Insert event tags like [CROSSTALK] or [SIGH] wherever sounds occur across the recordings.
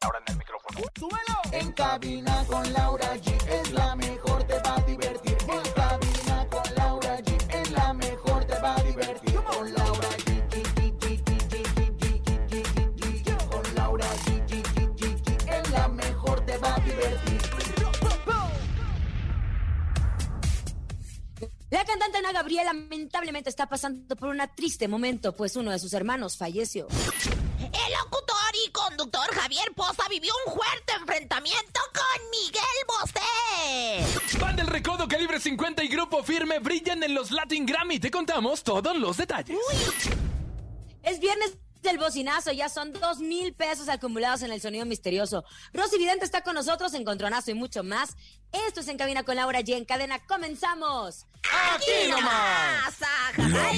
Ahora en el micrófono. ¡Súbelo! En cabina con Laura G es la mejor, te va a divertir. En cabina con Laura G es la mejor, te va a divertir. Con Laura G. Con Laura G. Es la mejor, te va a divertir. La cantante Ana Gabriel lamentablemente está pasando por un triste momento, pues uno de sus hermanos falleció. ¡El locutor! Y conductor Javier Poza vivió un fuerte enfrentamiento con Miguel Bosé. Banda El Recodo, Calibre 50 y Grupo Firme brillan en los Latin Grammy. Te contamos todos los detalles. Es viernes del bocinazo, ya son dos mil pesos acumulados en el sonido misterioso. Rosy Vidente está con nosotros, encontronazo y mucho más. Esto es En Cabina con Laura G. En cadena, comenzamos. ¡Aquí nomás! La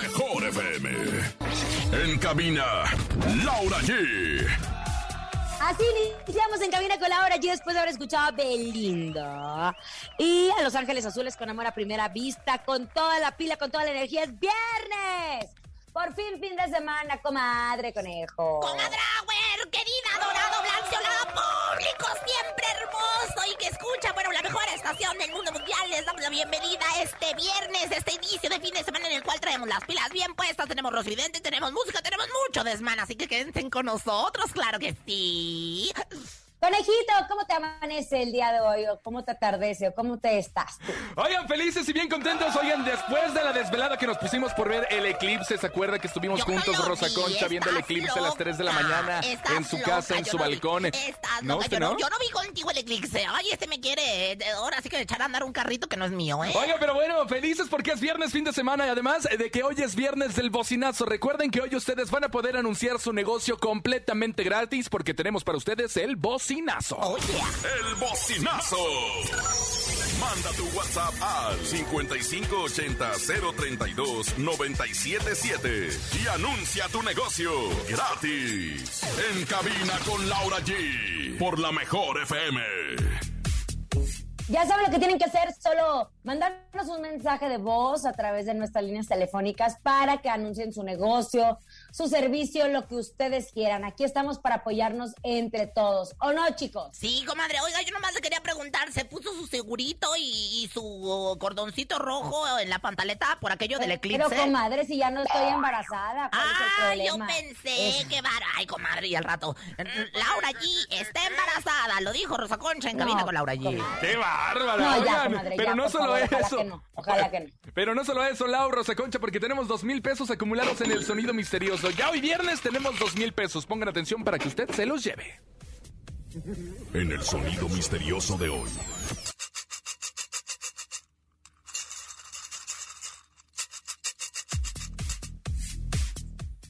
mejor FM. En cabina, Laura G. Así iniciamos en cabina con la hora y después de haber escuchado a Belinda y a Los Ángeles Azules con amor a primera vista, con toda la pila, con toda la energía. ¡Es viernes! Por fin, fin de semana, comadre, conejo. Comadrawer, querida, dorado, blanceolada, público siempre hermoso y que escucha, bueno, la mejor estación del mundo mundial. Les damos la bienvenida este viernes, este inicio de fin de semana en el cual traemos las pilas bien puestas. Tenemos Rosidente, tenemos música, tenemos mucho desmán, así que quédense con nosotros, claro que sí. Conejito, ¿cómo te amanece el día de hoy? ¿O cómo te atardece? ¿O cómo te estás tú? Oigan, felices y bien contentos. Oigan, después de la desvelada que nos pusimos por ver el eclipse, ¿se acuerda que estuvimos Yo no juntos, lo Rosa vi, Concha, viendo el eclipse a las 3 de la mañana en su loca, casa, en su no vi. balcón? Estás ¿No, loca, usted yo no? Yo no vi contigo el eclipse. Ay, este me quiere. eh, Ahora sí que me echará a andar un carrito que no es mío, ¿eh? Oiga, pero bueno, felices porque es viernes, fin de semana y además de que hoy es viernes del bocinazo. Recuerden que hoy ustedes van a poder anunciar su negocio completamente gratis porque tenemos para ustedes el bocinazo. Oh, yeah. El bocinazo. Manda tu WhatsApp al 5580-032-977 y anuncia tu negocio gratis. En cabina con Laura G. Por la mejor FM. Ya saben lo que tienen que hacer, solo mandarnos un mensaje de voz a través de nuestras líneas telefónicas para que anuncien su negocio, su servicio, lo que ustedes quieran. Aquí estamos para apoyarnos entre todos. ¿O no, chicos? Sí, comadre. Oiga, yo nomás le quería preguntar, ¿se puso su segurito y, y su cordoncito rojo en la pantaleta por aquello del eclipse? Pero, comadre, si ya no estoy embarazada, ¿cuál es Ah, yo pensé Es- que var... Ay, comadre, y al rato. Laura G está embarazada, lo dijo Rosa Concha en cabina No, con Laura G. comadre. ¡Qué bárbara! No, ya, oigan! comadre, pero ya, no por solo favor, ojalá eso. que no, ojalá que no. Pero no solo eso, Laura Rosa Concha, porque tenemos dos mil pesos acumulados en el sonido misterioso. Ya hoy viernes tenemos dos mil pesos. Pongan atención para que usted se los lleve. En el sonido misterioso de hoy.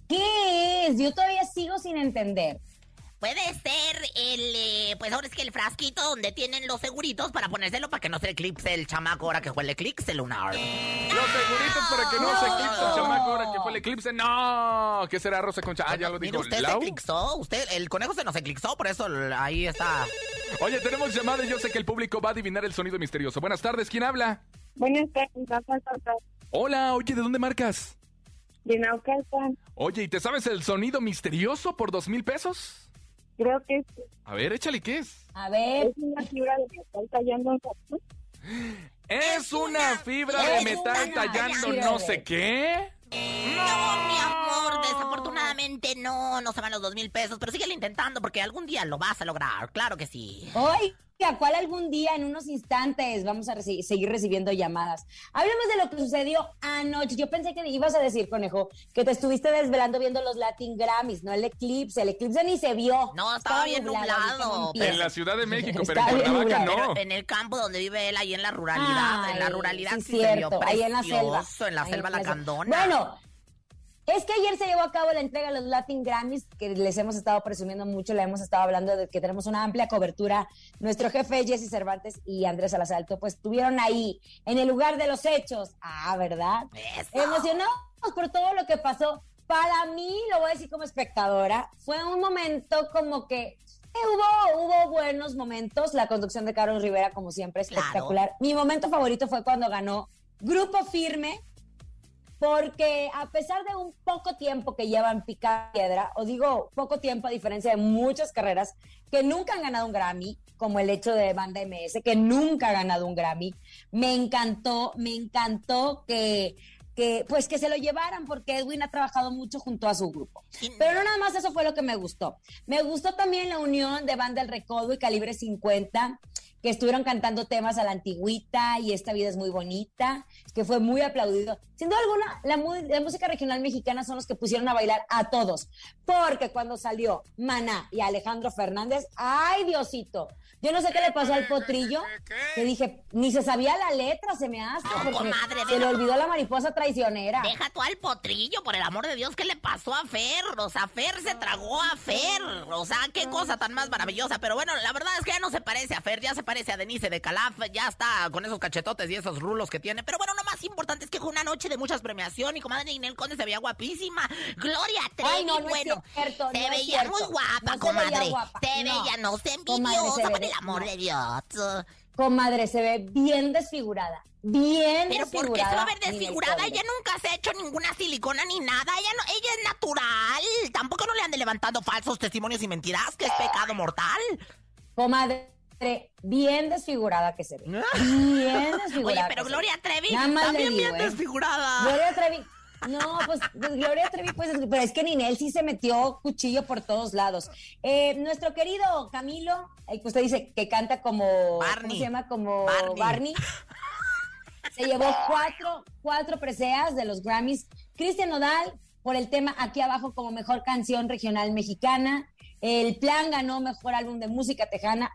¿Qué es? Yo todavía sigo sin entender. Puede ser el, eh, pues ahora es que el frasquito donde tienen los seguritos para ponérselo para que no se eclipse el chamaco ahora que fue el eclipse lunar. Los seguritos para que no, se eclipse el chamaco ahora que fue el eclipse. No, ¿qué será Rosa Concha? Ah, ya lo dijo usted se eclipsó, usted, el conejo se nos eclipsó, por eso ahí está. Oye, tenemos llamada y yo sé que el público va a adivinar el sonido misterioso. Buenas tardes, ¿quién habla? Buenas tardes. Hola, oye, ¿de dónde marcas? De Naucalpan. Oye, ¿y te sabes el sonido misterioso por dos mil pesos? Creo que es, A ver, échale, ¿qué es? A ver, es una fibra de metal tallando. Es una fibra de metal tallando no sé qué. No, mi amor, desafortunadamente no, no se van los dos mil pesos, pero síguelo intentando porque algún día lo vas a lograr, claro que sí. Oiga, ¿cuál algún día, en unos instantes, vamos a reci- seguir recibiendo llamadas? Hablemos de lo que sucedió anoche. Yo pensé que ibas a decir, conejo, que te estuviste desvelando viendo los Latin Grammys, no el eclipse. El eclipse ni se vio. No, estaba bien nublado. En la Ciudad de México, pero en Cuernavaca no. Pero en el campo donde vive él, ahí en la ruralidad, en la ruralidad sí, sí, se vio cierto, ahí en la selva. precioso, en la Ahí selva en la selva. lacandona. Bueno, Es que ayer se llevó a cabo la entrega de los Latin Grammys, que les hemos estado presumiendo mucho, le hemos estado hablando de que tenemos una amplia cobertura. Nuestro jefe Jesse Cervantes y Andrés Salazalto, pues estuvieron ahí, en el lugar de los hechos. Ah, ¿verdad? Eso. Emocionados por todo lo que pasó. Para mí, lo voy a decir como espectadora, fue un momento como que eh, hubo, hubo buenos momentos. La conducción de Carlos Rivera, como siempre, Claro. espectacular. Mi momento favorito fue cuando ganó Grupo Firme, porque a pesar de un poco tiempo que llevan pica piedra, o digo poco tiempo a diferencia de muchas carreras que nunca han ganado un Grammy, como el hecho de Banda MS, que nunca ha ganado un Grammy, me encantó, me encantó que, que pues que se lo llevaran porque Edwin ha trabajado mucho junto a su grupo. Pero no nada más eso fue lo que me gustó. Me gustó también la unión de Banda El Recodo y Calibre 50 que estuvieron cantando temas a la antigüita y esta vida es muy bonita, que fue muy aplaudido. Sin duda alguna, la, música regional mexicana son los que pusieron a bailar a todos, porque cuando salió Maná y Alejandro Fernández, ¡ay Diosito! Yo no sé qué le pasó al potrillo, que dije, ni se sabía la letra, se me hace, No, porque comadre, se le olvidó la mariposa traicionera. Deja tú al potrillo, por el amor de Dios, ¿qué le pasó a Fer? O sea, Fer se tragó a Fer. O sea, qué cosa tan más maravillosa. Pero bueno, la verdad es que ya no se parece a Fer, ya se parece a Denise de Calaf, ya está con esos cachetotes y esos rulos que tiene. Pero bueno, lo más importante es que fue una noche de muchas premiación y comadre Inel Conde se veía guapísima. Gloria Trevi, Ay, no, bueno, cierto, se no veía muy guapa, se comadre. veía guapa, Se no. veía, no se envidiosa, por el amor de Dios. Comadre, se ve bien desfigurada. Bien Pero ¿por desfigurada. qué se va a ver desfigurada? Ella nunca se ha hecho ninguna silicona ni nada. Ella no, ella es natural. Tampoco no le ande levantando falsos testimonios y mentiras, que es pecado mortal. Comadre, bien desfigurada que se ve. Bien [LAUGHS] desfigurada. Oye, pero Gloria. Trevi también digo, bien ¿eh? desfigurada. Gloria Trevi. No, pues, pues, Gloria Trevi, pues, pero es que Ninel sí se metió cuchillo por todos lados. Eh, nuestro querido Camilo, el que usted dice que canta como. Barney. ¿Cómo se llama? Como Barney. Barney. [LAUGHS] Se llevó cuatro, cuatro preseas de los Grammys. Cristian Nodal por el tema Aquí Abajo como mejor canción regional mexicana. El Plan ganó mejor álbum de música tejana.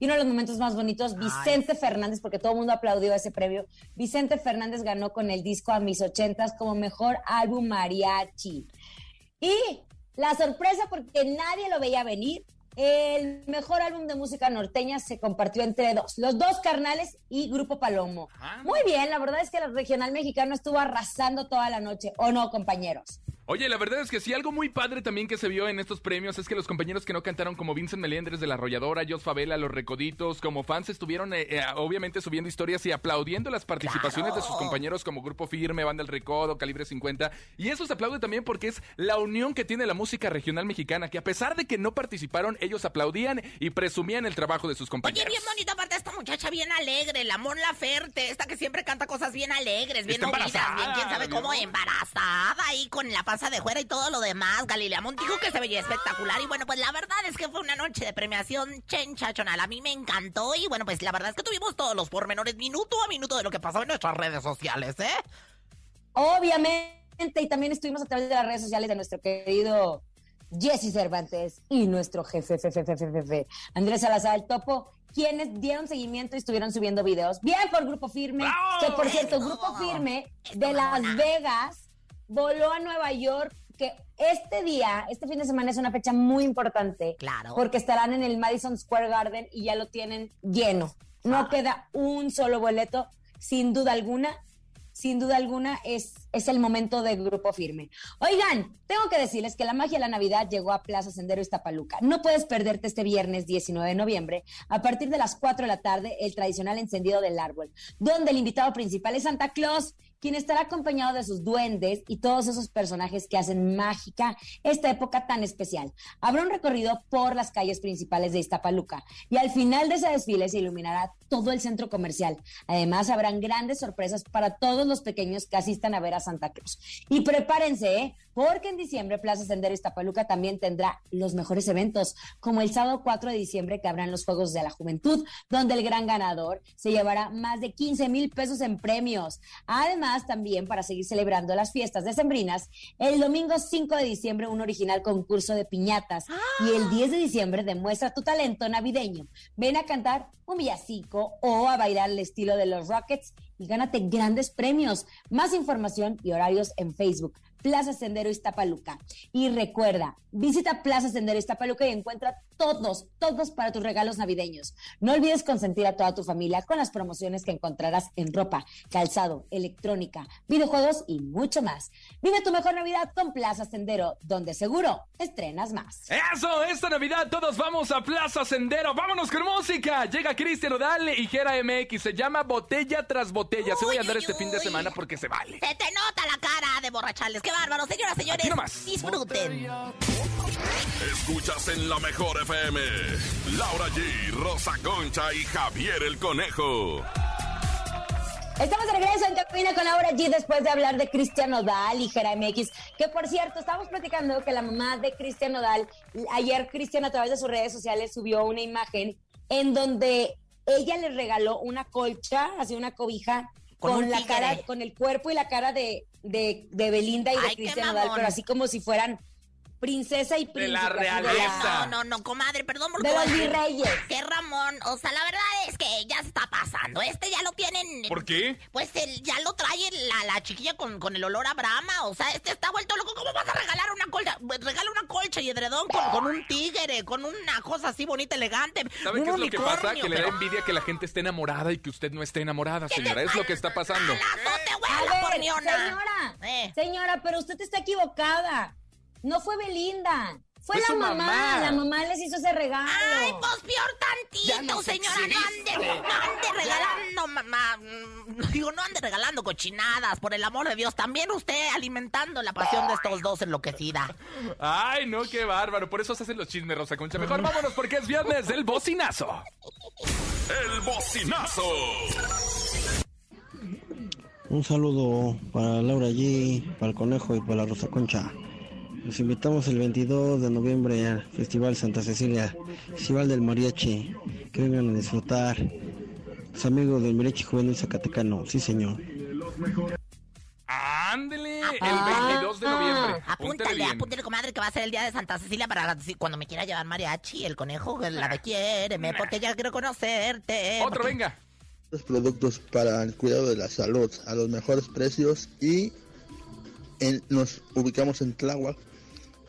Y uno de los momentos más bonitos, Vicente Fernández, porque todo el mundo aplaudió ese premio. Vicente Fernández ganó con el disco A mis ochentas como mejor álbum mariachi. Y la sorpresa, porque nadie lo veía venir, el mejor álbum de música norteña se compartió entre dos, los dos carnales y Grupo Palomo. Muy bien, la verdad es que el regional mexicano estuvo arrasando toda la noche, ¿o no, compañeros? Oye, la verdad es que sí, algo muy padre también que se vio en estos premios es que los compañeros que no cantaron como Vincent Meléndez de La Arrolladora, Jos Favela, Los Recoditos, como fans estuvieron eh, eh, obviamente subiendo historias y aplaudiendo las participaciones de sus compañeros como Grupo Firme, Banda El Recodo, Calibre 50. Y eso se aplaude también porque es la unión que tiene la música regional mexicana, que a pesar de que no participaron, ellos aplaudían y presumían el trabajo de sus Oye, compañeros. bien bonita aparte esta muchacha bien alegre, la Mon Laferte, esta que siempre canta cosas bien alegres, bien movidas, bien quién sabe cómo, embarazada ahí con la de fuera y todo lo demás. Galilea Montt dijo que se veía espectacular y bueno, pues la verdad es que fue una noche de premiación chenchachonal. A mí me encantó y bueno, pues la verdad es que tuvimos todos los pormenores minuto a minuto de lo que pasó en nuestras redes sociales, ¿eh? Obviamente, y también estuvimos a través de las redes sociales de nuestro querido Jesse Cervantes y nuestro jefe, jefe, jefe, jefe, Andrés Salazar el Topo, quienes dieron seguimiento y estuvieron subiendo videos. Bien por Grupo Firme, ¡Bravo! que por cierto. Grupo Firme de Las. Vegas voló a Nueva York, que este día, este fin de semana es una fecha muy importante. Claro. Porque estarán en el Madison Square Garden y ya lo tienen lleno. No Ah. queda un solo boleto, sin duda alguna. Sin duda alguna es, es el momento de grupo firme. Oigan, tengo que decirles que la magia de la Navidad llegó a Plaza Sendero Iztapaluca. No puedes perderte este viernes 19 de noviembre, a partir de las 4 de la tarde, el tradicional encendido del árbol, donde el invitado principal es Santa Claus, quien estará acompañado de sus duendes y todos esos personajes que hacen mágica esta época tan especial. Habrá un recorrido por las calles principales de Iztapaluca y al final de ese desfile se iluminará todo el centro comercial. Además, habrán grandes sorpresas para todos los pequeños que asistan a ver a Santa Cruz. Y prepárense, ¿eh? porque en diciembre Plaza Sendero Iztapaluca también tendrá los mejores eventos, como el sábado 4 de diciembre que habrán los Juegos de la Juventud, donde el gran ganador se llevará más de 15 mil pesos en premios. Además, también para seguir celebrando las fiestas decembrinas, el domingo 5 de diciembre un original concurso de piñatas y el 10 de diciembre demuestra tu talento navideño. Ven a cantar un villancico o a bailar el estilo de los Rockets y gánate grandes premios. Más información y horarios en Facebook. Plaza Sendero Iztapaluca. Y recuerda, visita Plaza Sendero Iztapaluca y encuentra todos, todos para tus regalos navideños. No olvides consentir a toda tu familia con las promociones que encontrarás en ropa, calzado, electrónica, videojuegos y mucho más. Vive tu mejor Navidad con Plaza Sendero, donde seguro estrenas más. Eso, esta Navidad todos vamos a Plaza Sendero. Vámonos con música. Llega Cristian Odal y Gera MX. Se llama Botella tras Botella. Se voy a andar Uy, este uy, fin de semana porque se vale. Se te nota la cara de borrachales. ¡Qué bárbaro! Señoras, señores, Aquí nomás. disfruten. Escuchas en la mejor FM. Laura G, Rosa Concha y Javier el Conejo. Estamos de regreso en Cabina con Laura G después de hablar de Cristian Nodal y Jera MX, que por cierto, estábamos platicando que la mamá de Cristian Nodal, ayer Cristian a través de sus redes sociales subió una imagen en donde ella le regaló una colcha, así una cobija, Con la tigre. cara, con el cuerpo y la cara de, de, de Belinda y de Ay, Cristian Nodal, pero así como si fueran princesa y príncipe. la de realeza. No, no, no, comadre, perdón por De los virreyes. Que Ramón, o sea, la verdad es que ya se está pasando. Este ya lo tienen. ¿Por qué? Pues el, ya lo trae la, la chiquilla con, con el olor a Brahma. O sea, este está vuelto loco. ¿Cómo vas a regalar una colcha? Pues, Regala una colcha y edredón con, con un tigre, con una cosa así bonita, elegante. ¿Sabe un qué es lo que pasa? Que le da envidia que la gente esté enamorada y que usted no esté enamorada, señora. Es lo que está pasando. ¡Alazote, güey, A la ver, señora, Eh. señora, pero usted está equivocada. No fue Belinda, fue la mamá. mamá. La mamá les hizo ese regalo. Ay, pues peor tantito, no señora. No ande, no ande regalando, mamá. Mm, Digo, no ande regalando cochinadas, por el amor de Dios. También usted alimentando la pasión de estos dos enloquecida. Ay, no, qué bárbaro. Por eso se hacen los chismes, Rosa Concha. Mejor vámonos porque es viernes del bocinazo. El bocinazo. Un saludo para Laura G, para el Conejo y para la Rosa Concha. Los invitamos el 22 de noviembre al Festival Santa Cecilia, Festival del Mariachi. Que vengan a disfrutar. Los amigos del Mariachi Juvenil Zacatecano, sí señor. Ándele, el Ah. 22 de noviembre. Apúntele Apúntale, bien. apúntale, comadre, que va a ser el día de Santa Cecilia para cuando me quiera llevar mariachi, el conejo, la de quiéreme, porque ya quiero conocerte. Otro, porque- venga. Los productos para el cuidado de la salud a los mejores precios y en- nos ubicamos en Tláhuac.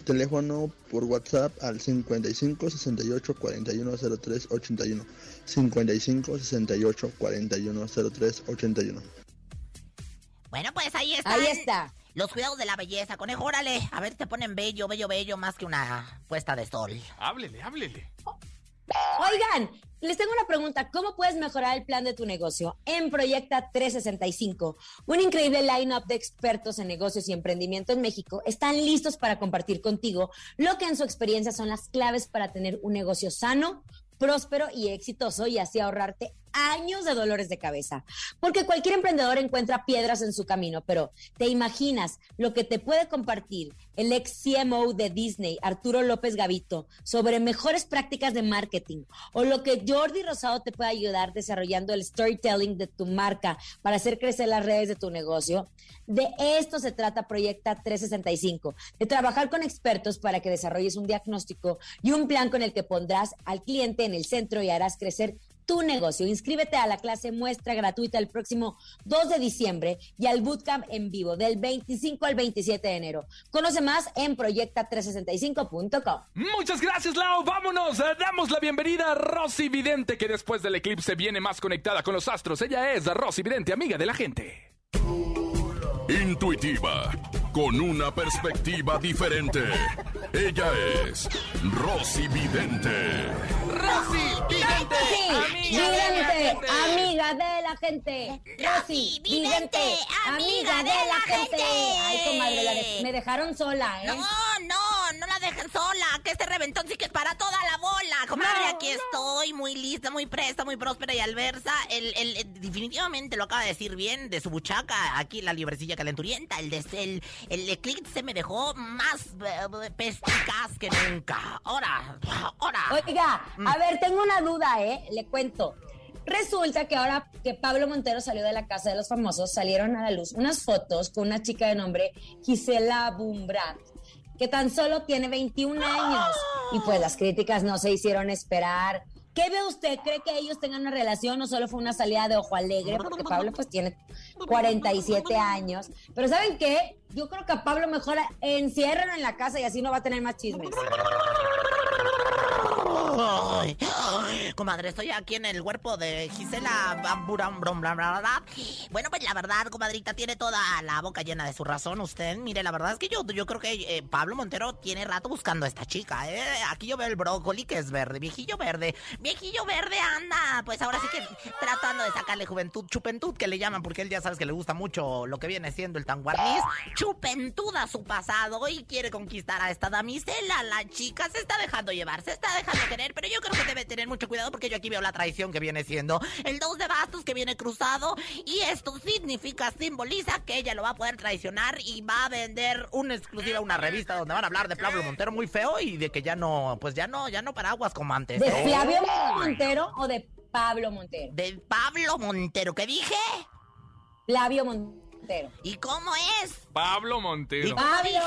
Teléfono por WhatsApp al 55 68 41 03 81. 55 68 41 03 81. Bueno, pues ahí está. Ahí está. Los cuidados de la belleza, conejo, órale. A ver, te ponen bello, bello, bello, más que una puesta de sol. Háblele, háblele. Oigan, les tengo una pregunta. ¿Cómo puedes mejorar el plan de tu negocio? En Proyecta 365, un increíble line-up de expertos en negocios y emprendimiento en México están listos para compartir contigo lo que en su experiencia son las claves para tener un negocio sano, próspero y exitoso y así ahorrarte años de dolores de cabeza. Porque cualquier emprendedor encuentra piedras en su camino, pero ¿te imaginas lo que te puede compartir el ex CMO de Disney, Arturo López Gavito, sobre mejores prácticas de marketing? O lo que Jordi Rosado te puede ayudar desarrollando el storytelling de tu marca para hacer crecer las redes de tu negocio. De esto se trata Proyecta 365, de trabajar con expertos para que desarrolles un diagnóstico y un plan con el que pondrás al cliente en el centro y harás crecer tu negocio. Inscríbete a la clase muestra gratuita el próximo 2 de diciembre y al bootcamp en vivo del 25 al 27 de enero. Conoce más en proyecta365.com. Muchas gracias, Lau. Vámonos. Eh, Damos la bienvenida a Rosy Vidente, que después del eclipse viene más conectada con los astros. Ella es Rosy Vidente, amiga de la gente. Intuitiva, con una perspectiva diferente. Ella es Rosy Vidente. Rosy Vidente, Sí, vidente, amiga de la gente. Rosy, vidente, amiga de la gente. Ay, comadre, la de- me dejaron sola, ¿eh? No, no, no la dejen sola, que este reventón sí que es para toda la bola. Comadre, aquí estoy, muy lista, muy presta, muy próspera y alversa. El, el, el- definitivamente lo acaba de decir bien, de su buchaca, aquí la librecilla calenturienta. El, des- el, el eclipse me dejó más eh, pesticaz que nunca. Ahora, ahora. Oiga, Mm. a ver, tengo una duda, ¿eh? Le cuento. Resulta que ahora que Pablo Montero salió de la casa de los famosos, salieron a la luz unas fotos con una chica de nombre Gisela Bumbrat, que tan solo tiene 21 años. Y pues las críticas no se hicieron esperar. ¿Qué ve usted? ¿Cree que ellos tengan una relación o solo fue una salida de ojo alegre? Porque Pablo pues tiene 47 años. Pero ¿saben qué? Yo creo que a Pablo mejor enciérrenlo en la casa y así no va a tener más chismes. Comadre, estoy aquí en el cuerpo de Gisela. Bueno, pues la verdad, comadrita, tiene toda la boca llena de su razón. Usted, mire, la verdad es que yo, yo creo que eh, Pablo Montero tiene rato buscando a esta chica. ¿eh? Aquí yo veo el brócoli que es verde, viejillo verde. Viejillo verde anda. Pues ahora sí que tratando de sacarle juventud, chupentud que le llaman, porque él ya sabes que le gusta mucho lo que viene siendo el tanguarniz. Chupentud a su pasado y quiere conquistar a esta damisela. La chica se está dejando llevar, se está dejando querer, pero yo creo que debe tener mucho cuidado porque yo aquí veo la traición que viene siendo el dos de bastos que viene cruzado y esto significa, simboliza que ella lo va a poder traicionar y va a vender una exclusiva, una revista donde van a hablar de Pablo Montero muy feo y de que ya no, pues ya no, ya no paraguas como antes. ¿De. Flavio Montero o de Pablo Montero? De Pablo Montero, ¿qué dije? Flavio Montero. ¿Y cómo es? Pablo Montero. ¿Y cómo Pablo.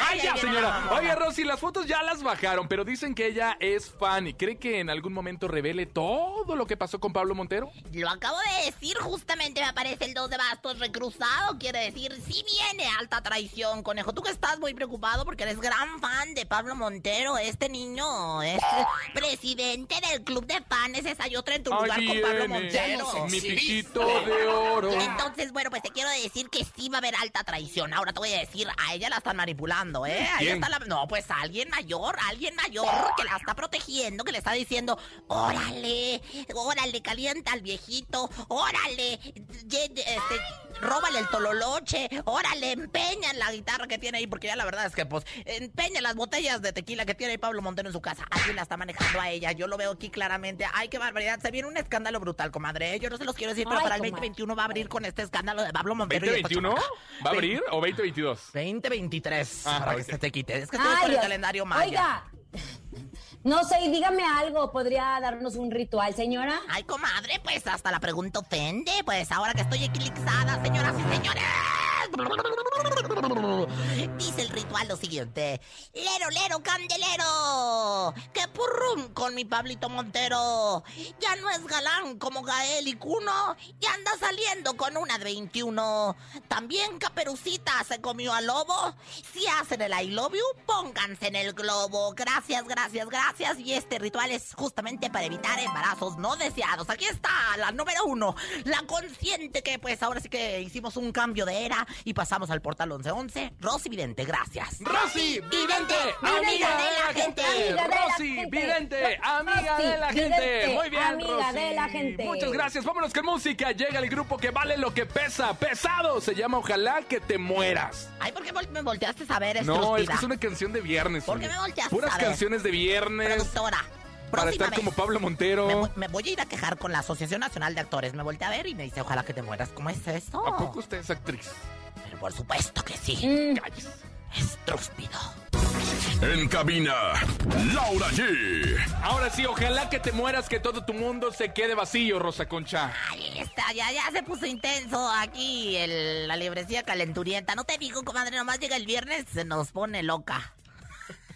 Ay, ya, señora. Oye, Rosy, las fotos ya las bajaron, pero dicen que ella es fan y cree que en algún momento revele todo lo que pasó con Pablo Montero. Lo acabo de decir, justamente me aparece el 2 de bastos recruzado. Quiere decir, sí viene alta traición, conejo. Tú que estás muy preocupado porque eres gran fan de Pablo Montero. Este niño es presidente del club de fans. Esa y otra en tu lugar con Pablo viene Montero. mi piquito de oro. Entonces, bueno, pues te quiero decir que sí va a haber alta traición. Ahora te voy a decir, a ella la están manipulando, ¿eh? A ella ¿Quién? está la- No, pues alguien mayor, alguien mayor que la está protegiendo, que le está diciendo, órale, órale, calienta al viejito, órale, ye- ye- este, róbale el tololoche, órale, empeña la guitarra que tiene ahí, porque ya la verdad es que, pues, empeña las botellas de tequila que tiene ahí Pablo Montero en su casa. Alguien la está manejando a ella, yo lo veo aquí claramente. Ay, qué barbaridad, se viene un escándalo brutal, comadre. Yo no se los quiero decir, pero Ay, para el comadre. 2021 va a abrir con este escándalo de Pablo Montero. Y esta ¿2021? chamaca. ¿Va a abrir o 2022? 2023, Ah, para que se te quite. Es que estoy con el calendario maya. Oiga, no sé, dígame algo. ¿Podría darnos un ritual, señora? Ay, comadre, pues hasta la pregunta ofende. Pues ahora que estoy eclipsada, señoras y señores. Dice el ritual lo siguiente. Lero, lero, candelero. Que purrum con mi Pablito Montero. Ya no es galán como Gael y Cuno. Y anda saliendo con una de 21. También Caperucita se comió al lobo. Si hacen el I love you, pónganse en el globo. Gracias, gracias, gracias. Y este ritual es justamente para evitar embarazos no deseados. Aquí está la número uno. La consciente que pues ahora sí que hicimos un cambio de era y pasamos al portal 1111. Rosy Vidente, gracias. Rosy, vidente, amiga de la gente. Rosy, vidente, amiga de la gente. Muy bien, amiga Rosy. de la gente. Muchas gracias. Vámonos con música. Llega el grupo que vale lo que pesa. Pesado. Se llama Ojalá que te mueras. Ay, ¿por qué me volteaste a ver, No, es que es una canción de viernes. ¿Por qué me volteaste Puras a ver? canciones de viernes. Productora. Para estar como. Pablo Montero. Me voy, me voy a ir a quejar con la Asociación Nacional de Actores. Me volteé a ver y me dice, ojalá que te mueras. ¿Cómo es eso? ¿A poco usted es actriz? Pero por supuesto que sí. Mm. Estúpido. En cabina, Laura G. Ahora sí, ojalá que te mueras, que todo tu mundo se quede vacío, Rosa Concha. Ay, está, ya, ya se puso intenso aquí el- la librecía calenturienta. No te digo, comadre, nomás llega el viernes se nos pone loca.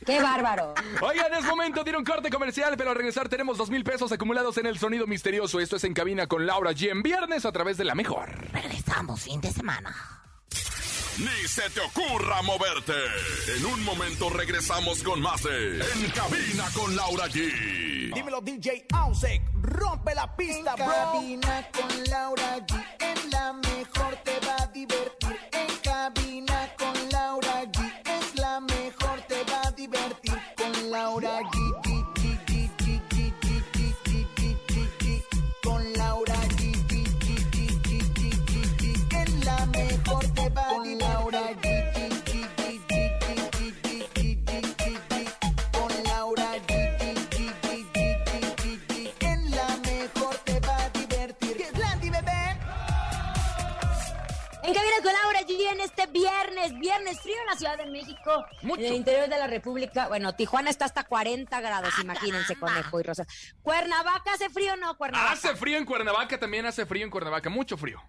¡Qué bárbaro! Oigan, es momento de ir a un corte comercial, pero al regresar tenemos dos mil pesos acumulados en el sonido misterioso. Esto es en cabina con Laura G en viernes a través de la mejor. Regresamos fin de semana. Ni se te ocurra moverte. En un momento regresamos con más de En cabina con Laura G. Dímelo DJ Ausek, rompe la pista, En bro. cabina con Laura G. En la mejor te va a divertir. En cabina con Laura G. Es la mejor te va a divertir. Con Laura G, en este viernes, viernes frío en la Ciudad de México, Mucho. en el interior de la República. Bueno, Tijuana está hasta 40 grados, Ah, imagínense, caramba. conejo y rosa. Cuernavaca hace frío o no, Cuernavaca. Hace frío en Cuernavaca, también hace frío en Cuernavaca, mucho frío.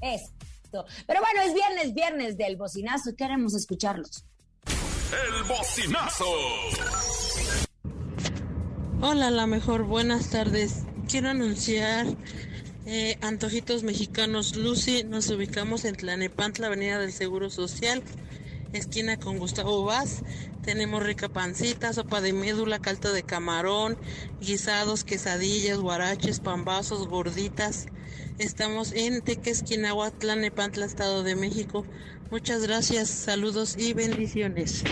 Esto. Pero bueno, es viernes, viernes del bocinazo y queremos escucharlos. El bocinazo. Hola, la mejor, buenas tardes. Quiero anunciar eh, Antojitos Mexicanos Lucy. Nos ubicamos en Tlanepantla, Avenida del Seguro Social, esquina con Gustavo Vaz. Tenemos rica pancita, sopa de médula, caldo de camarón, guisados, quesadillas, guaraches, pambazos, gorditas. Estamos en Teques, Quinagua, Tlanepantla, Estado de México. Muchas gracias, saludos y bendiciones.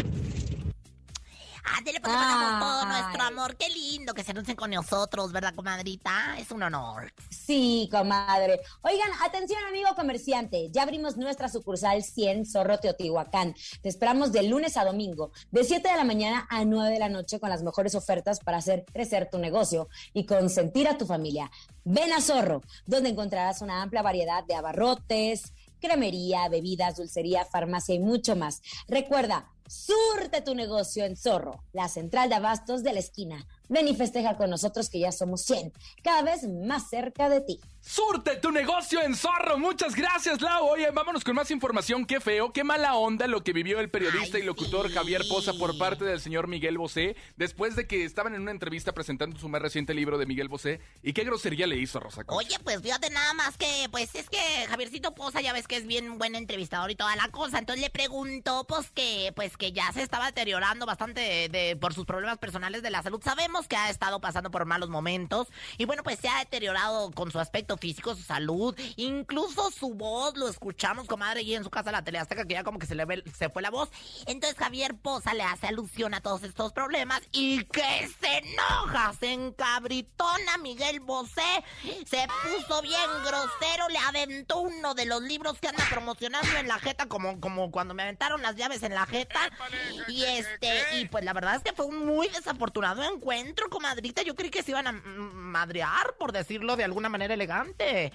Ándale, pues le mandamos todo nuestro amor. Qué lindo que se anuncien con nosotros, ¿verdad, comadrita? Es un honor. Sí, comadre. Oigan, atención, amigo comerciante. Ya abrimos nuestra sucursal 100 Zorro Teotihuacán. Te esperamos de lunes a domingo, de 7 de la mañana a 9 de la noche, con las mejores ofertas para hacer crecer tu negocio y consentir a tu familia. Ven a Zorro, donde encontrarás una amplia variedad de abarrotes, cremería, bebidas, dulcería, farmacia y mucho más. Recuerda, surte tu negocio en Zorro, la central de abastos de la esquina. Ven y festeja con nosotros que ya somos 100, cada vez más cerca de ti. Surte tu negocio en Zorro. Muchas gracias, Lau. Oye, vámonos con más información. Qué feo, qué mala onda lo que vivió el periodista Ay, y locutor sí. Javier Poza por parte del señor Miguel Bosé después de que estaban en una entrevista presentando su más reciente libro de Miguel Bosé. ¿Y qué grosería le hizo a Rosa Concha? Oye, pues fíjate nada más que, pues es que Javiercito Poza ya ves que es bien buen entrevistador y toda la cosa. Entonces le preguntó, pues que, pues que ya se estaba deteriorando bastante de- de- por sus problemas personales de la salud. Sabemos que ha estado pasando por malos momentos y bueno, pues se ha deteriorado con su aspecto físico, su salud, incluso su voz. Lo escuchamos, comadre, y en su casa la teleazteca que ya como que se le ve- se fue la voz. Entonces Javier Poza le hace alusión a todos estos problemas y que se enoja, se encabritona Miguel Bosé, se puso bien grosero, le aventó uno de los libros que anda promocionando en la jeta, como, como cuando me aventaron las llaves en la jeta. Y este, y pues la verdad es que fue un muy desafortunado encuentro, comadrita. Yo creí que se iban a madrear, por decirlo de alguna manera elegante.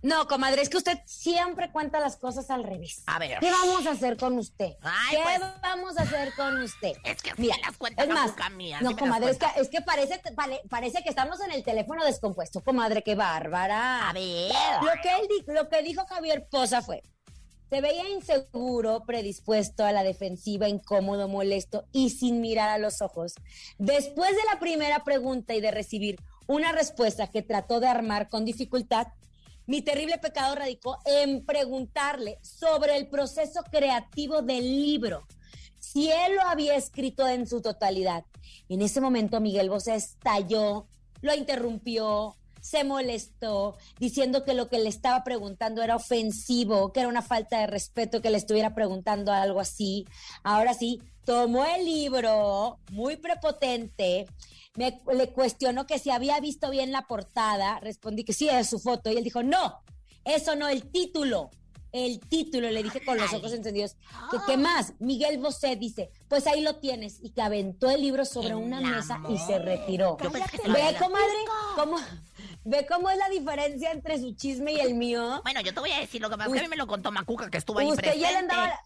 No, comadre, es que usted siempre cuenta las cosas al revés. A ver. ¿Qué vamos a hacer con usted? Ay, ¿Qué pues. vamos a hacer con usted? Es que Mira, las cuenta es más, mía, no, comadre, es que, es que parece, pare- parece que estamos en el teléfono descompuesto, comadre, qué bárbara. A ver. Lo que, él lo que dijo Javier Poza fue, se veía inseguro, predispuesto a la defensiva, incómodo, molesto y sin mirar a los ojos. Después de la primera pregunta y de recibir una respuesta que trató de armar con dificultad, mi terrible pecado radicó en preguntarle sobre el proceso creativo del libro, si él lo había escrito en su totalidad. En ese momento Miguel Bosé estalló, lo interrumpió, se molestó, diciendo que lo que le estaba preguntando era ofensivo, que era una falta de respeto que le estuviera preguntando algo así. Ahora sí, tomó el libro, muy prepotente, me, le cuestionó que si había visto bien la portada, respondí que sí, es su foto, y él dijo, no, eso no, el título. El título, le dije con los ojos encendidos. ¿Qué, qué más? Miguel Bosé dice, pues ahí lo tienes. Y que aventó el libro sobre una mesa y se retiró. Ve, comadre, cómo, ve cómo es la diferencia entre su chisme y el mío. Bueno, yo te voy a decir lo que pasa a mí me lo contó Macuca, que estuvo ahí Usted presente. ya le andaba.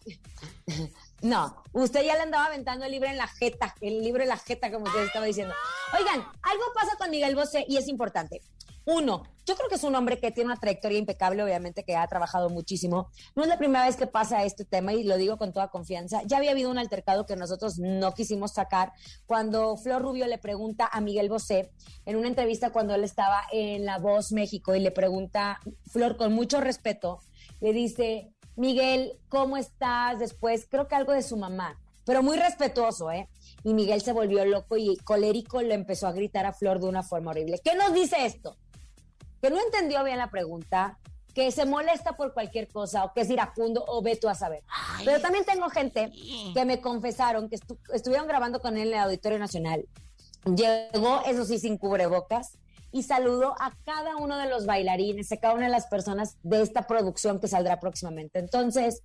No, usted ya le andaba aventando el libro en la jeta, el libro en la jeta, como usted estaba diciendo. Oigan, algo pasa con Miguel Bosé y es importante. Uno, yo creo que es un hombre que tiene una trayectoria impecable, obviamente que ha trabajado muchísimo. No es la primera vez que pasa este tema y lo digo con toda confianza. Ya había habido un altercado que nosotros no quisimos sacar cuando Flor Rubio le pregunta a Miguel Bosé en una entrevista cuando él estaba en La Voz México y le pregunta, Flor, con mucho respeto, le dice, Miguel, ¿cómo estás? Después, creo que algo de su mamá, pero muy respetuoso, ¿eh? Y Miguel se volvió loco y colérico le empezó a gritar a Flor de una forma horrible. ¿Qué nos dice esto? Que no entendió bien la pregunta, que se molesta por cualquier cosa o que es iracundo o ve tú a saber. Ay, Pero también tengo gente que me confesaron que estu- estuvieron grabando con él en el Auditorio Nacional. Llegó, eso sí, sin cubrebocas y saludó a cada uno de los bailarines, a cada una de las personas de esta producción que saldrá próximamente. Entonces,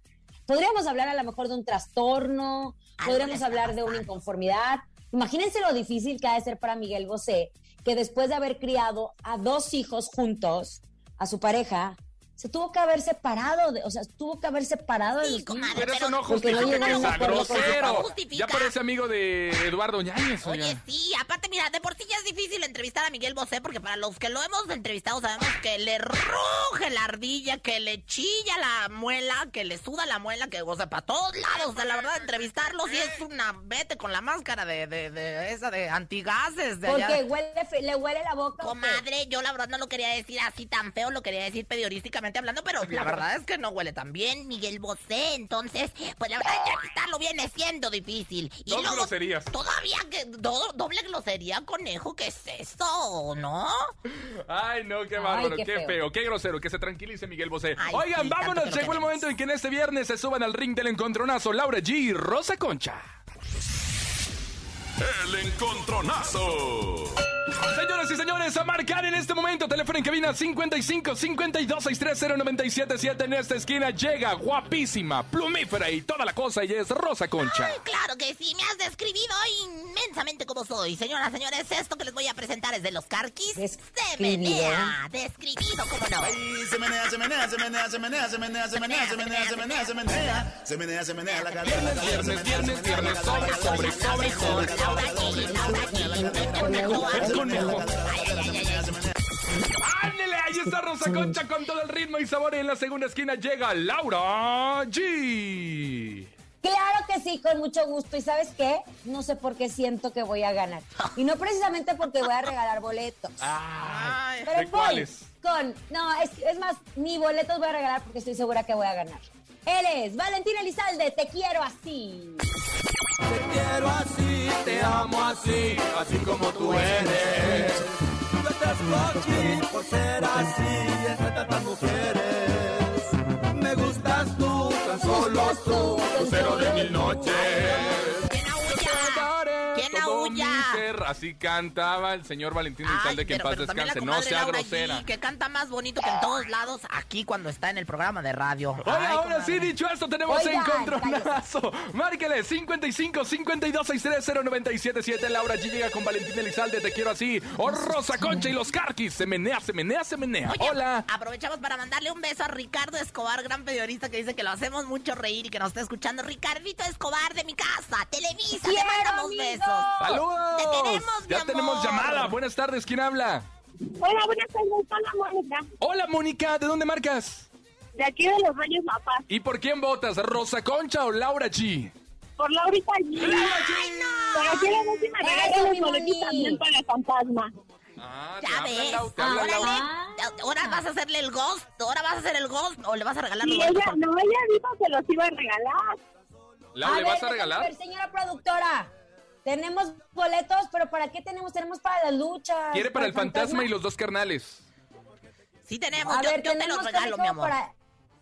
podríamos hablar a lo mejor de un trastorno, podríamos hablar de una inconformidad. Imagínense lo difícil que ha de ser para Miguel Bosé, que después de haber criado a dos hijos juntos, a su pareja, se tuvo que haber separado, de, o sea, tuvo que haber separado de Sí, los comadre. Pero eso no Porque no justifica que sea grosero. Justifica. Ya parece amigo de Eduardo Ñañez, Oye, oiga. sí, aparte, mira, de por sí ya es difícil entrevistar a Miguel Bosé, porque para los que lo hemos entrevistado sabemos que le ruge la ardilla, que le chilla la muela, que le suda la muela, que, o sea, para todos lados. O sea, la verdad, entrevistarlo sí es una vete con la máscara de, de, de esa de antigases de allá. Porque huele, fe- le huele la boca. Comadre, yo la verdad no lo quería decir así tan feo, lo quería decir periodísticamente hablando, pero la verdad es que no huele tan bien Miguel Bosé, entonces, pues la verdad entrevistarlo viene siendo difícil. Y Dos luego, groserías. Todavía que do- doble grosería, conejo, ¿qué es eso, no? Ay, no, qué bárbaro, qué qué, feo. feo. qué grosero, que se tranquilice Miguel Bosé. Ay, Oigan, sí, vámonos, llegó el momento en que en este viernes se suban al ring del encontronazo Laura G y Rosa Concha. El encontronazo. Señoras y señores, a marcar en este momento, teléfono en cabina 55 52 630 977 en esta esquina llega guapísima, plumífera y toda la cosa y es Rosa Concha. Ay, claro que sí, me has describido inmensamente como soy. Señoras, señores, esto que les voy a presentar es de los carquis. Se Describido. menea, describido, ¿cómo no? Se menea, se menea, se menea, se menea, se menea, se menea, se menea, se menea, se menea, se menea, se menea, la Viernes, menea, viernes, se menea, viernes, sobre, sobre, sobre, sobre. Ándele, ahí está Rosa Concha con todo el ritmo y sabor y en la segunda esquina llega Laura G. Claro que sí, con mucho gusto. ¿Y sabes qué? No sé por qué siento que voy a ganar. Y no precisamente porque voy a regalar boletos. Ay, Pero ¿de voy cuáles? con... No, es, es más, ni boletos voy a regalar porque estoy segura que voy a ganar. Él es Valentín Elizalde, te quiero así. Te quiero así, te amo así, así como tú eres. Yo te escogí por ser así, entre tantas mujeres. Me gustas tú, tan solo tú, lucero de mil noches. Así cantaba el señor Valentín Elizalde, que en paz descanse. No sea Laura grosera. G, que canta más bonito que en todos lados aquí cuando está en el programa de radio. Oye, Ay, ahora comadre. sí, dicho esto, tenemos Oigan, encontronazo. Márquele 55 52 630 977 Laura G llega con Valentín Elizalde, te quiero así. O Rosa Concha y los Carquis. Se menea, se menea, se menea. Oye, Hola. Aprovechamos para mandarle un beso a Ricardo Escobar, gran periodista que dice que lo hacemos mucho reír y que nos está escuchando. Ricardito Escobar de mi casa, Televisa, te mandamos amigo. besos. ¡Saludos! Te tenemos, mi ya tenemos amor. llamada. Buenas tardes, ¿quién habla? Hola, buenas tardes, hola Mónica. Hola, Mónica, ¿de dónde marcas? De aquí de los Reyes Papás, ¿Y por quién votas? ¿Rosa Concha o Laura G? por Laurita allí. ¡Laura G! Pero quiero ver si me regalan los boletos también para Fantasma. Ah, Ya ves, te. Ahora vas a hacerle el ghost, ahora vas a hacer el ghost o le vas a regalar los boletos ella, no, ella dijo que los iba a regalar. ¿le ver, vas a déjame regalar? ver, señora productora. Tenemos boletos, pero ¿para qué tenemos? Tenemos para las luchas. Quiere para el fantasma y los dos carnales. Sí tenemos, A yo, ver, yo te tenemos los regalo, mi amor. para-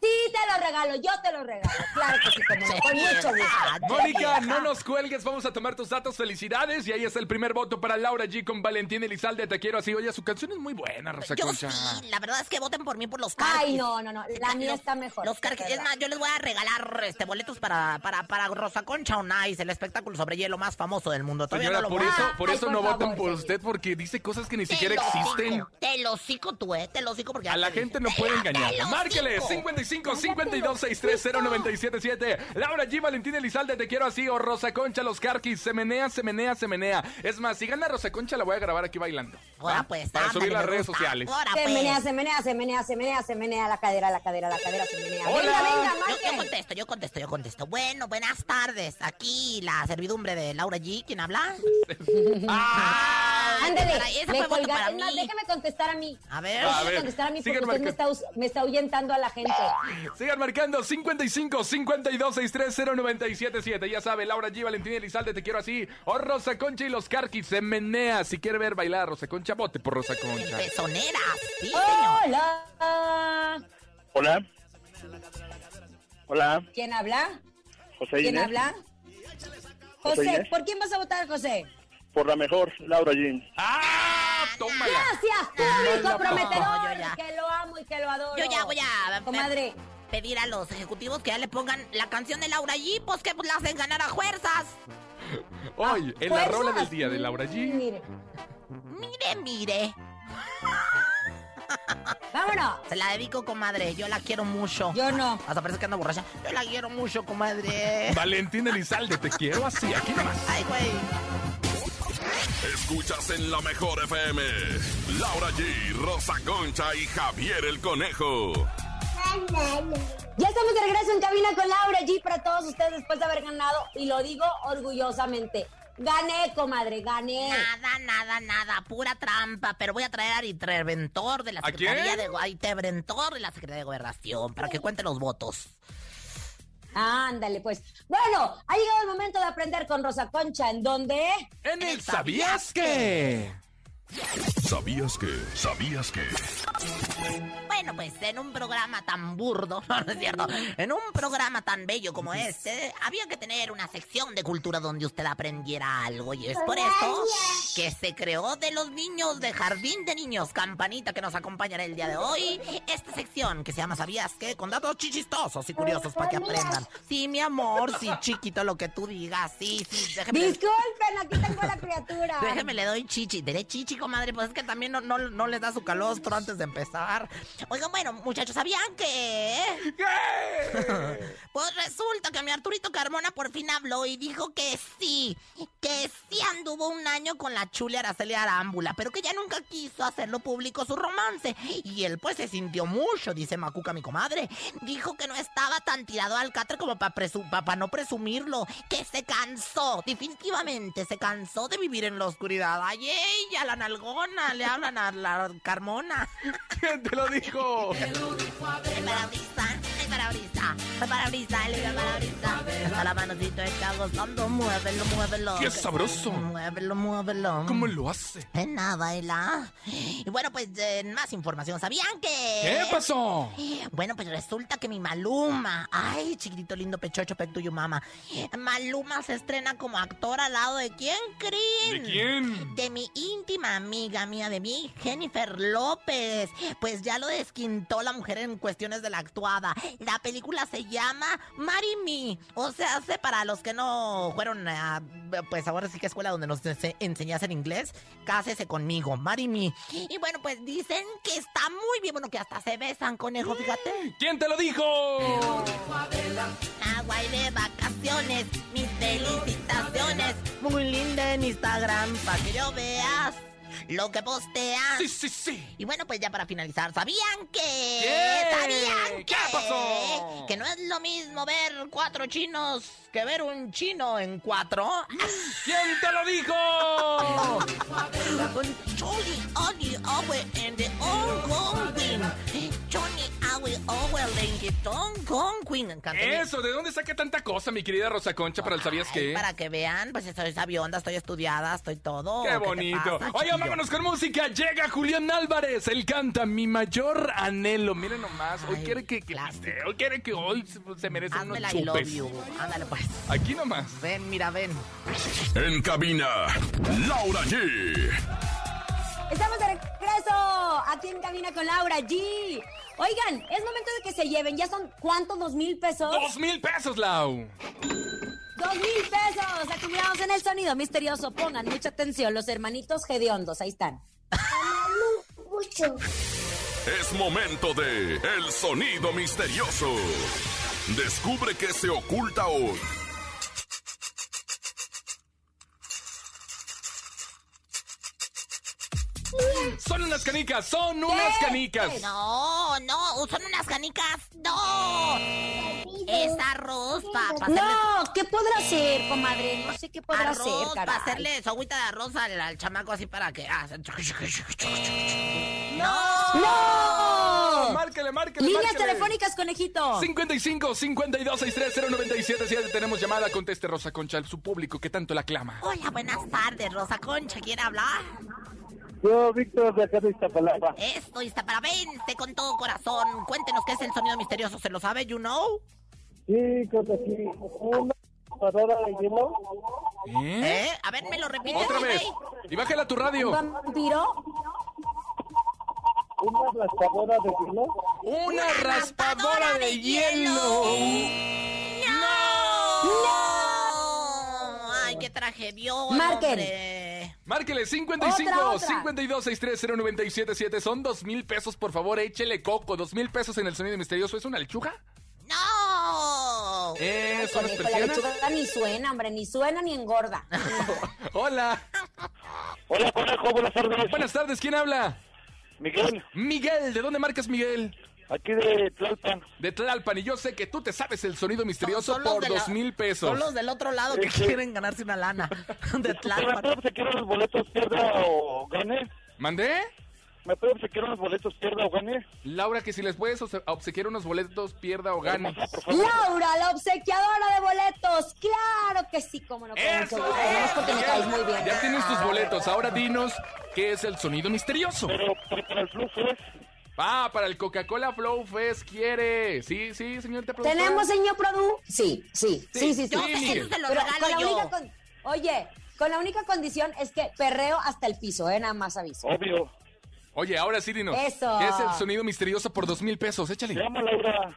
Sí, te lo regalo, yo te lo regalo. Claro que sí, como no, con mucho gusto. Mónica, no nos cuelgues, vamos a tomar tus datos, felicidades. Y ahí está el primer voto para Laura G con Valentín Elizalde, te quiero así. Oye, su canción es muy buena, Rosa Yo Concha. sí, la verdad es que voten por mí por los carquis. Ay, no, no, no. La mía Los- está mejor. Los carquis. de Es más, yo les voy a regalar este boletos para, para, para Rosa Concha on Ice, el espectáculo sobre hielo más famoso del mundo. Todavía Señora, no lo por eso, por Ay, eso por no favor, votan por sí. usted, porque dice cosas que ni Te siquiera lo existen. cico, Te lo cico tú, eh. Te lo cico porque... A la gente no puede engañar. Márquele 55 52 630 977. Laura G, Valentín Elizalde, te quiero así. O Rosa Concha, los Carquis. Se menea, se menea, se menea. Es más, si gana Rosa Concha, la voy a grabar aquí bailando. Ahora ¿va? pues, Para ándale, subir las redes sociales. Ahora Se pues. menea, se menea, se menea, se menea, se menea la cadera, la cadera, la cadera, se menea. Hola. Venga, venga, Yo, yo contesto, yo contesto, yo contesto. Bueno, buenas tardes. Aquí la servidumbre de Laura G. ¿Quién habla? [LAUGHS] ¡Ah! Ándale, ese me fue voto para más, déjame contestar a mí. A ver. A ver, contestar a mí sigan porque usted me está, me está ahuyentando a la gente. [LAUGHS] Sigan marcando 55 52 630 977. Ya sabe, Laura G, Valentín Elizalde, te quiero así. O Rosa Concha y los Carquis. Se menea. Si quiere ver bailar a Rosa Concha, vote por Rosa Concha. Pezoneras. Sí. Hola. Hola. Hola, ¿Quién habla? José ¿Quién Inés. habla? José José. ¿por quién vas a votar, José? Por la mejor, Laura Jean. ¡Ah! ¡Tómala! Gracias, público prometedor, No, yo ya. que lo amo y que lo adoro. Yo ya voy a Comadre, pedir a los ejecutivos que ya le pongan la canción de Laura G. Pues que la hacen ganar a fuerzas. Hoy, en la rola del día de Laura G. Mire, Mire, mire. [LAUGHS] Vámonos. Se la dedico, comadre. Yo la quiero mucho. Yo no. Hasta parece que ando borracha. Yo la quiero mucho, comadre. Valentín Elizalde, te quiero así, aquí nomás. Ay, güey. Escuchas en la mejor FM. Laura G, Rosa Concha y Javier el Conejo. Ya estamos de regreso en cabina con Laura G para todos ustedes después de haber ganado, y lo digo orgullosamente. Gané, comadre, gané. Nada, nada, nada, pura trampa. Pero voy a traer a interventor de la ¿A Secretaría quién? de a interventor de la Secretaría de Gobernación para que cuente los votos. Ándale, pues. Bueno, ha llegado el momento de aprender con Rosa Concha, ¿en dónde? En el ¿Sabías qué? ¿Sabías que? ¿Sabías que? Bueno, pues en un programa tan burdo, [LAUGHS] no, no es cierto, en un programa tan bello como este, había que tener una sección de cultura donde usted aprendiera algo. Y es por eso que se creó de los niños de Jardín de Niños, Campanita, que nos acompañan el día de hoy, esta sección que se llama ¿Sabías qué? Con datos chichistosos y curiosos para que aprendan. Sí, mi amor, sí, chiquito, lo que tú digas, sí, sí, déjeme... Disculpen, aquí tengo a la criatura. Déjeme, le doy chichi. ¿Dele chichi, comadre? Pues es que también no, no, no le da su calostro antes de empezar. Oigan, bueno, muchachos, ¿sabían que...? [LAUGHS] pues resulta que mi Arturito Carmona por fin habló y dijo que sí, que sí anduvo un año con la chule Araceli Arámbula, pero que ya nunca quiso hacerlo público su romance. Y él pues se sintió mucho, dice Macuca, mi comadre. Dijo que no estaba tan tirado al catre como para no presumirlo, que se cansó, definitivamente se cansó de vivir en la oscuridad. Ay, ella, la nalgona, le hablan a la Carmona. ¿Quién te lo dijo? El parabrisa, el parabrisa, el parabrisa, el parabrisa. Está la manocito está gozando, muévelo, muévelo. ¡Qué sabroso! Muévelo, muévelo. ¿Cómo lo hace? En nada, baila. Y bueno, pues en más información, ¿sabían que? ¿Qué pasó? Bueno, pues resulta que mi Maluma, ay, chiquitito lindo pechocho, pec tuyo, mama. Maluma se estrena como actor al lado de quién creen? ¿De quién? De mi íntima amiga mía, de mí, Jennifer López. Pues ya lo desquintó la mujer en cuestiones de la actuada. La película se llama Marry Me. O sea, hace para los que no fueron a, pues ahora sí que escuela donde nos ense- enseñasen inglés, cásese conmigo, Marry Me. Y bueno, pues dicen que está muy bien, bueno, que hasta se besan, conejo, fíjate. ¿Quién te lo dijo? Agua y de vacaciones, mis felicitaciones. Muy linda en Instagram, para que yo veas lo que posteas. Sí, sí, sí. Y bueno, pues ya para finalizar, ¿sabían que? ¿Qué? ¿Sabían ¿Qué que? pasó? Que no es lo mismo ver cuatro chinos que ver un chino en cuatro. ¿Quién te lo dijo? Oli Owe the Kong Queen. Eso, ¿de dónde saca tanta cosa, mi querida Rosa Concha, para el ¿Sabías Ay, qué? Para que vean, pues estoy sabionda, estoy estudiada, estoy todo. ¡Qué bonito! pasa, chiquillo? vámonos con música. Llega Julián Álvarez. Él canta Mi Mayor Anhelo. Miren nomás. Hoy Ay, quiere que, que clásico. hoy quiere que hoy se, merece unos Házmela I love chupes. you. Ándale pues. Aquí nomás. Ven, mira, ven. En cabina, Laura G. Estamos de regreso aquí en Cabina con Laura G. Oigan, es momento de que se lleven. ¿Ya son cuántos? ¿Dos mil pesos? ¡Dos mil pesos, Lau! ¡Dos mil pesos! Acumulados en el sonido misterioso. Pongan mucha atención, los hermanitos hediondos. Ahí están. Es momento de El Sonido Misterioso. Descubre qué se oculta hoy. Son unas canicas, son unas canicas. No, no, son unas canicas. No. Es arroz para hacerle. No, ¿qué podrá hacer, comadre? No sé qué podrá Arroz, hacer, para caray. hacerle su agüita de arroz al, al chamaco así para que. ah, ¡No! Márquele, márquele, Líneas márquele. telefónicas, conejito. 55 52 63 097 Si tenemos llamada, conteste Rosa Concha, su público que tanto la clama. Hola, buenas tardes, Rosa Concha. ¿Quiere hablar? Yo, Víctor, de acá de Iztapalapa. Esto está para vente con todo corazón. Cuéntenos qué es el sonido misterioso. ¿Se lo sabe, you know? Sí, creo que sí. Una paradora de hielo. ¿Eh? ¿Eh? A ver, me lo repite. Otra vez. Y bájala a tu radio. ¿Vampiro? Una raspadora de hielo. Una raspadora de hielo. ¡No! ¡Ay, qué tragedia! Marquen. hombre. Márquele 55 Otra, otra. 52 630 977 Son dos mil pesos, por favor, échele coco. Dos mil pesos en el sonido misterioso. ¿Es una lechuga? ¡No! Eh, ¿Son las Conejo, la lechuga ni suena, hombre, ni suena ni engorda. [LAUGHS] Hola. Hola, conejo, buenas tardes. Buenas tardes, ¿quién habla? Miguel, Miguel, ¿de dónde marcas Miguel? Aquí de Tlalpan. De Tlalpan, y yo sé que tú te sabes el sonido misterioso Son los por dos mil pesos. Son los del otro lado que Este- quieren ganarse una lana. [LAUGHS] [LAUGHS] De ¿Me Tlalpan. puede obsequiar unos boletos, pierda o gane? ¿Mandé? ¿Me puede obsequiar unos boletos, pierda o gane? Laura, que si les puedes obse- obsequiar unos boletos, pierda o gane. Laura, la obsequiadora de boletos. Claro que sí, como no. ¡Eso! Además, porque me caes muy bien. Ya tienes tus boletos. Ahora dinos qué es el sonido misterioso. Pero, pero para el flujo es... Ah, para el Coca-Cola Flow Fest quiere. Sí, sí, señorita productora. ¿Tenemos, señor Produ? Sí, sí, sí, sí. sí, Yo Sí, eso se lo Pero regalo con la yo. única con- Oye, con la única condición es que perreo hasta el piso, ¿eh? Nada más aviso. Obvio. Oye, ahora sí dinos. Eso. ¿Qué es el sonido misterioso por dos mil pesos? Échale. llama Laura.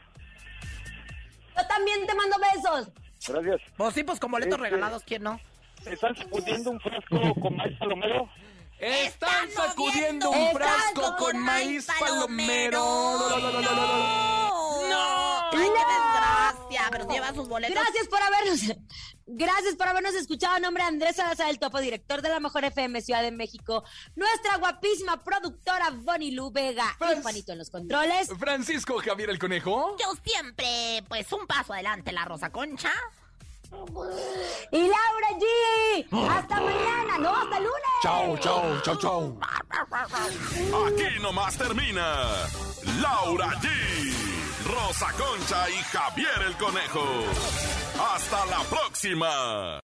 Yo también te mando besos. Gracias. Pues sí, pues con boletos Este- regalados, ¿quién no? ¿Están sacudiendo un frasco con maíz palomero? Están sacudiendo un frasco con maíz palomero. ¡No! ¡Ay, qué desgracia! Pero lleva sus boletos. Gracias por habernos, [LAUGHS] gracias por habernos escuchado. Nombre de Andrés Salazar del Topo, director de la Mejor FM Ciudad de México, nuestra guapísima productora Bonnie Lu Vega y Juanito en los controles. Francisco Javier el Conejo. Yo siempre, pues, un paso adelante, la Rosa Concha. Y Laura G. Hasta mañana, no, hasta el lunes. Chao, chao, chao, chao. Aquí nomás termina Laura G, Rosa Concha y Javier el Conejo. Hasta la próxima.